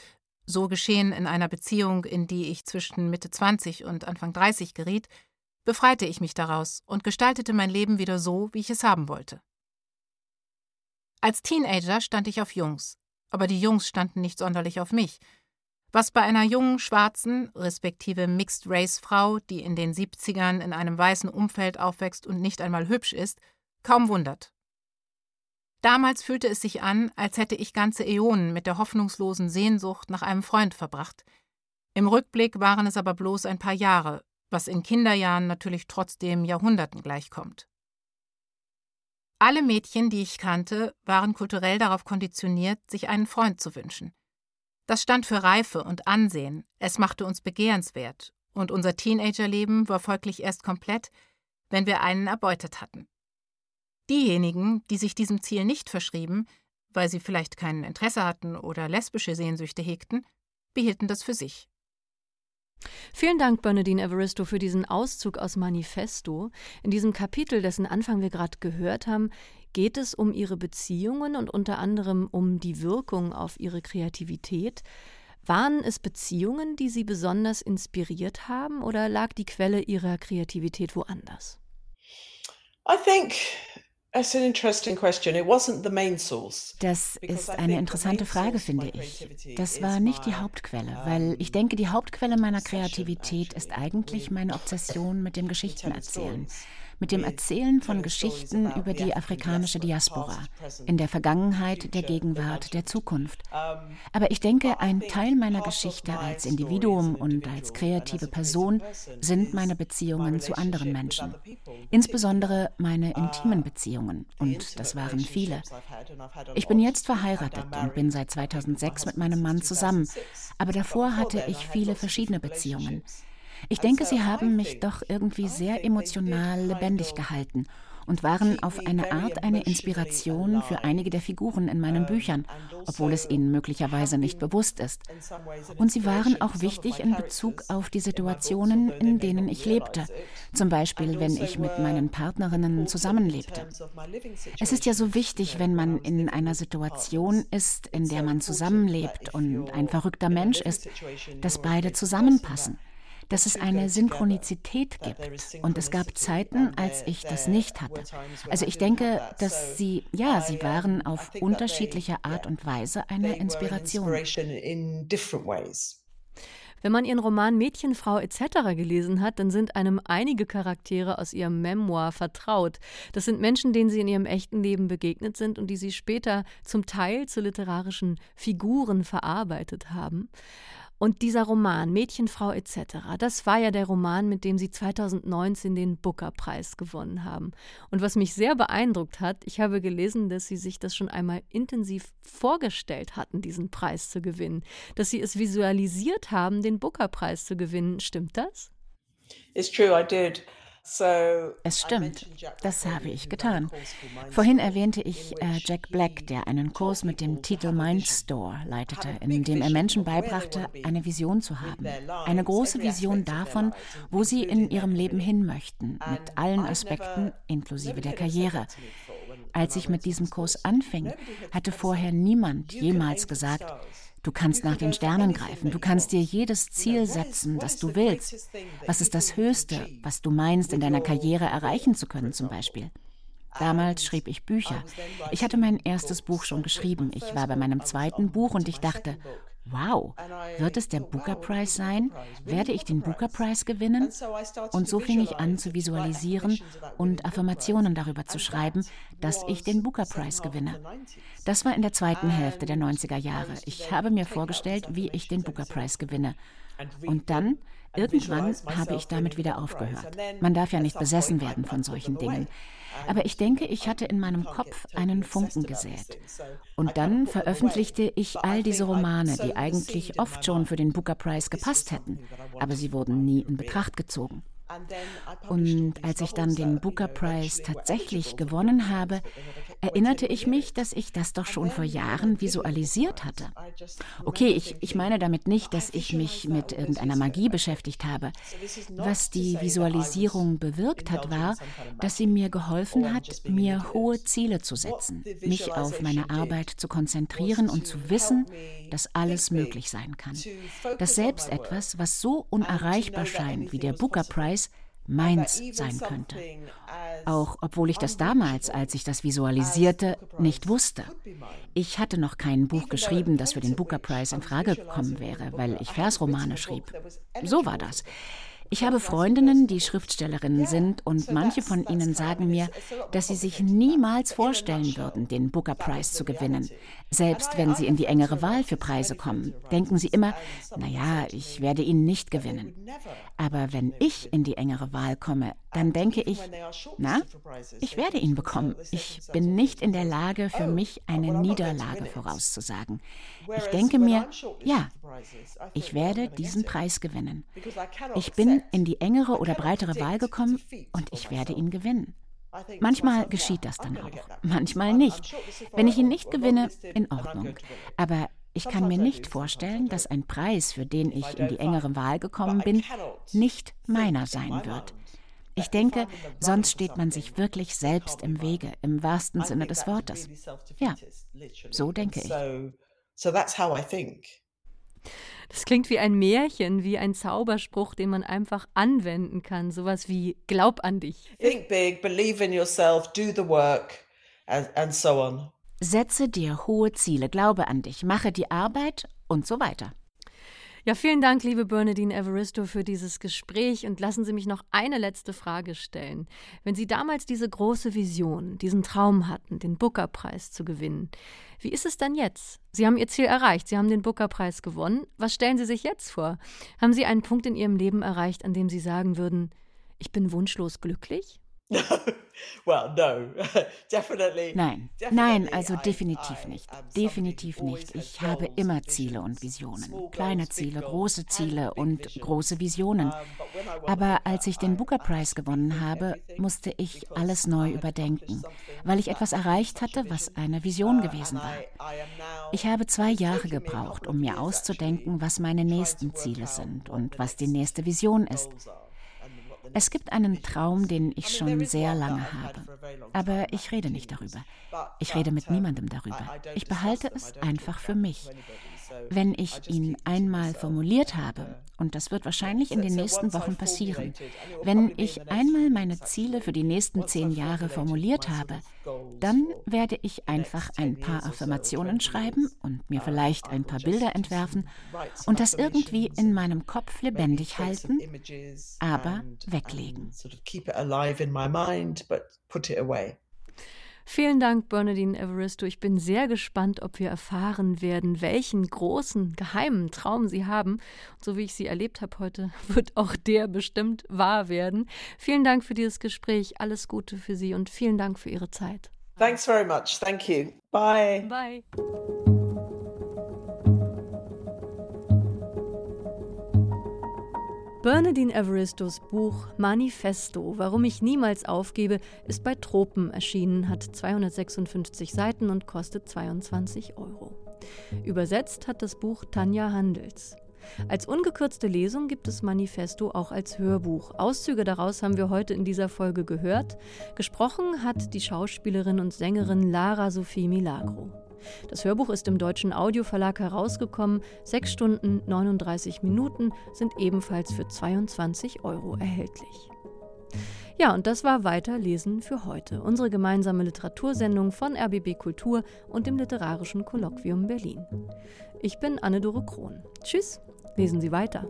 Speaker 4: so geschehen in einer Beziehung, in die ich zwischen Mitte 20 und Anfang 30 geriet, befreite ich mich daraus und gestaltete mein Leben wieder so, wie ich es haben wollte. Als Teenager stand ich auf Jungs, aber die Jungs standen nicht sonderlich auf mich, was bei einer jungen schwarzen, respektive Mixed-Race-Frau, die in den 70ern in einem weißen Umfeld aufwächst und nicht einmal hübsch ist, kaum wundert. Damals fühlte es sich an, als hätte ich ganze Äonen mit der hoffnungslosen Sehnsucht nach einem Freund verbracht. Im Rückblick waren es aber bloß ein paar Jahre, was in Kinderjahren natürlich trotzdem Jahrhunderten gleichkommt. Alle Mädchen, die ich kannte, waren kulturell darauf konditioniert, sich einen Freund zu wünschen. Das stand für Reife und Ansehen, es machte uns begehrenswert, und unser Teenagerleben war folglich erst komplett, wenn wir einen erbeutet hatten. Diejenigen, die sich diesem Ziel nicht verschrieben, weil sie vielleicht kein Interesse hatten oder lesbische Sehnsüchte hegten, behielten das für sich.
Speaker 3: Vielen Dank, Bernadine Evaristo, für diesen Auszug aus Manifesto. In diesem Kapitel, dessen Anfang wir gerade gehört haben, geht es um ihre Beziehungen und unter anderem um die Wirkung auf ihre Kreativität. Waren es Beziehungen, die Sie besonders inspiriert haben, oder lag die Quelle Ihrer Kreativität woanders?
Speaker 1: I think das ist
Speaker 2: eine interessante Frage, finde ich. Das war nicht die Hauptquelle, weil ich denke, die Hauptquelle meiner Kreativität ist eigentlich meine Obsession mit dem Geschichtenerzählen mit dem Erzählen von Geschichten über die afrikanische Diaspora in der Vergangenheit, der Gegenwart, der Zukunft. Aber ich denke, ein Teil meiner Geschichte als Individuum und als kreative Person sind meine Beziehungen zu anderen Menschen, insbesondere meine intimen Beziehungen, und das waren viele. Ich bin jetzt verheiratet und bin seit 2006 mit meinem Mann zusammen, aber davor hatte ich viele verschiedene Beziehungen. Ich denke, sie haben mich doch irgendwie sehr emotional lebendig gehalten und waren auf eine Art eine Inspiration für einige der Figuren in meinen Büchern, obwohl es ihnen möglicherweise nicht bewusst ist. Und sie waren auch wichtig in Bezug auf die Situationen, in denen ich lebte, zum Beispiel wenn ich mit meinen Partnerinnen zusammenlebte. Es ist ja so wichtig, wenn man in einer Situation ist, in der man zusammenlebt und ein verrückter Mensch ist, dass beide zusammenpassen dass es eine Synchronizität gibt. Und es gab Zeiten, als ich das nicht hatte. Also ich denke, dass sie, ja, sie waren auf unterschiedliche Art und Weise eine Inspiration.
Speaker 3: Wenn man ihren Roman Mädchenfrau etc. gelesen hat, dann sind einem einige Charaktere aus ihrem Memoir vertraut. Das sind Menschen, denen sie in ihrem echten Leben begegnet sind und die sie später zum Teil zu literarischen Figuren verarbeitet haben. Und dieser Roman, Mädchenfrau etc., das war ja der Roman, mit dem sie 2019 den Booker-Preis gewonnen haben. Und was mich sehr beeindruckt hat, ich habe gelesen, dass sie sich das schon einmal intensiv vorgestellt hatten, diesen Preis zu gewinnen. Dass sie es visualisiert haben, den Booker-Preis zu gewinnen. Stimmt das?
Speaker 1: It's true, I did.
Speaker 2: Es stimmt, das habe ich getan. Vorhin erwähnte ich äh, Jack Black, der einen Kurs mit dem Titel Mindstore leitete, in dem er Menschen beibrachte, eine Vision zu haben. Eine große Vision davon, wo sie in ihrem Leben hin möchten, mit allen Aspekten inklusive der Karriere. Als ich mit diesem Kurs anfing, hatte vorher niemand jemals gesagt, Du kannst nach den Sternen greifen, du kannst dir jedes Ziel setzen, das du willst. Was ist das Höchste, was du meinst, in deiner Karriere erreichen zu können zum Beispiel? Damals schrieb ich Bücher. Ich hatte mein erstes Buch schon geschrieben. Ich war bei meinem zweiten Buch und ich dachte, wow, wird es der Booker Prize sein? Werde ich den Booker Prize gewinnen? Und so fing ich an zu visualisieren und Affirmationen darüber zu schreiben, dass ich den Booker Prize gewinne. Das war in der zweiten Hälfte der 90er Jahre. Ich habe mir vorgestellt, wie ich den Booker Prize gewinne. Und dann, irgendwann, habe ich damit wieder aufgehört. Man darf ja nicht besessen werden von solchen Dingen. Aber ich denke, ich hatte in meinem Kopf einen Funken gesät. Und dann veröffentlichte ich all diese Romane, die eigentlich oft schon für den Booker Prize gepasst hätten, aber sie wurden nie in Betracht gezogen. Und als ich dann den Booker Prize tatsächlich gewonnen habe, erinnerte ich mich, dass ich das doch schon vor Jahren visualisiert hatte. Okay, ich, ich meine damit nicht, dass ich mich mit irgendeiner Magie beschäftigt habe. Was die Visualisierung bewirkt hat, war, dass sie mir geholfen hat, mir hohe Ziele zu setzen, mich auf meine Arbeit zu konzentrieren und zu wissen, dass alles möglich sein kann. Dass selbst etwas, was so unerreichbar scheint wie der Booker Prize, meins sein könnte. Auch obwohl ich das damals, als ich das visualisierte, nicht wusste. Ich hatte noch kein Buch geschrieben, das für den Booker Prize in Frage gekommen wäre, weil ich Versromane schrieb. So war das. Ich habe Freundinnen, die Schriftstellerinnen sind, und manche von ihnen sagen mir, dass sie sich niemals vorstellen würden, den Booker Prize zu gewinnen. Selbst wenn sie in die engere Wahl für Preise kommen, denken sie immer, naja, ich werde ihn nicht gewinnen. Aber wenn ich in die engere Wahl komme, dann denke ich, na, ich werde ihn bekommen. Ich bin nicht in der Lage, für mich eine Niederlage vorauszusagen. Ich denke mir, ja, ich werde diesen Preis gewinnen. Ich bin in die engere oder breitere Wahl gekommen und ich werde ihn gewinnen. Manchmal geschieht das dann auch, manchmal nicht. Wenn ich ihn nicht gewinne, in Ordnung. Aber ich kann mir nicht vorstellen, dass ein Preis, für den ich in die engere Wahl gekommen bin, nicht meiner sein wird. Ich denke, sonst steht man sich wirklich selbst im Wege, im wahrsten Sinne des Wortes. Ja, so denke ich. So that's how I think.
Speaker 3: Das klingt wie ein Märchen, wie ein Zauberspruch, den man einfach anwenden kann. Sowas wie Glaub an dich. Think big, believe in yourself, do the work
Speaker 2: and, and so on. Setze dir hohe Ziele, glaube an dich, mache die Arbeit und so weiter.
Speaker 3: Ja, vielen Dank, liebe Bernadine Evaristo, für dieses Gespräch. Und lassen Sie mich noch eine letzte Frage stellen. Wenn Sie damals diese große Vision, diesen Traum hatten, den Booker-Preis zu gewinnen, wie ist es dann jetzt? Sie haben Ihr Ziel erreicht, Sie haben den Booker-Preis gewonnen. Was stellen Sie sich jetzt vor? Haben Sie einen Punkt in Ihrem Leben erreicht, an dem Sie sagen würden, ich bin wunschlos glücklich? <laughs> <laughs>
Speaker 2: Nein, nein, also definitiv nicht. Definitiv nicht. Ich habe immer Ziele und Visionen. Kleine Ziele, große Ziele und große Visionen. Aber als ich den Booker Prize gewonnen habe, musste ich alles neu überdenken, weil ich etwas erreicht hatte, was eine Vision gewesen war. Ich habe zwei Jahre gebraucht, um mir auszudenken, was meine nächsten Ziele sind und was die nächste Vision ist. Es gibt einen Traum, den ich schon sehr lange habe. Aber ich rede nicht darüber. Ich rede mit niemandem darüber. Ich behalte es einfach für mich. Wenn ich ihn einmal formuliert habe, und das wird wahrscheinlich in den nächsten Wochen passieren, wenn ich einmal meine Ziele für die nächsten zehn Jahre formuliert habe, dann werde ich einfach ein paar Affirmationen schreiben und mir vielleicht ein paar Bilder entwerfen und das irgendwie in meinem Kopf lebendig halten, aber weglegen.
Speaker 3: Vielen Dank, Bernadine Evaristo. Ich bin sehr gespannt, ob wir erfahren werden, welchen großen, geheimen Traum Sie haben. Und so wie ich Sie erlebt habe heute, <laughs> wird auch der bestimmt wahr werden. Vielen Dank für dieses Gespräch. Alles Gute für Sie und vielen Dank für Ihre Zeit.
Speaker 1: Thanks very much. Thank you. Bye.
Speaker 3: Bye. Bernadine Everistos Buch Manifesto, Warum ich niemals aufgebe, ist bei Tropen erschienen, hat 256 Seiten und kostet 22 Euro. Übersetzt hat das Buch Tanja Handels. Als ungekürzte Lesung gibt es Manifesto auch als Hörbuch. Auszüge daraus haben wir heute in dieser Folge gehört. Gesprochen hat die Schauspielerin und Sängerin Lara Sophie Milagro. Das Hörbuch ist im Deutschen Audioverlag herausgekommen. Sechs Stunden 39 Minuten sind ebenfalls für 22 Euro erhältlich. Ja, und das war Weiterlesen für heute, unsere gemeinsame Literatursendung von RBB Kultur und dem Literarischen Kolloquium Berlin. Ich bin Anne-Dore Krohn. Tschüss, lesen Sie weiter.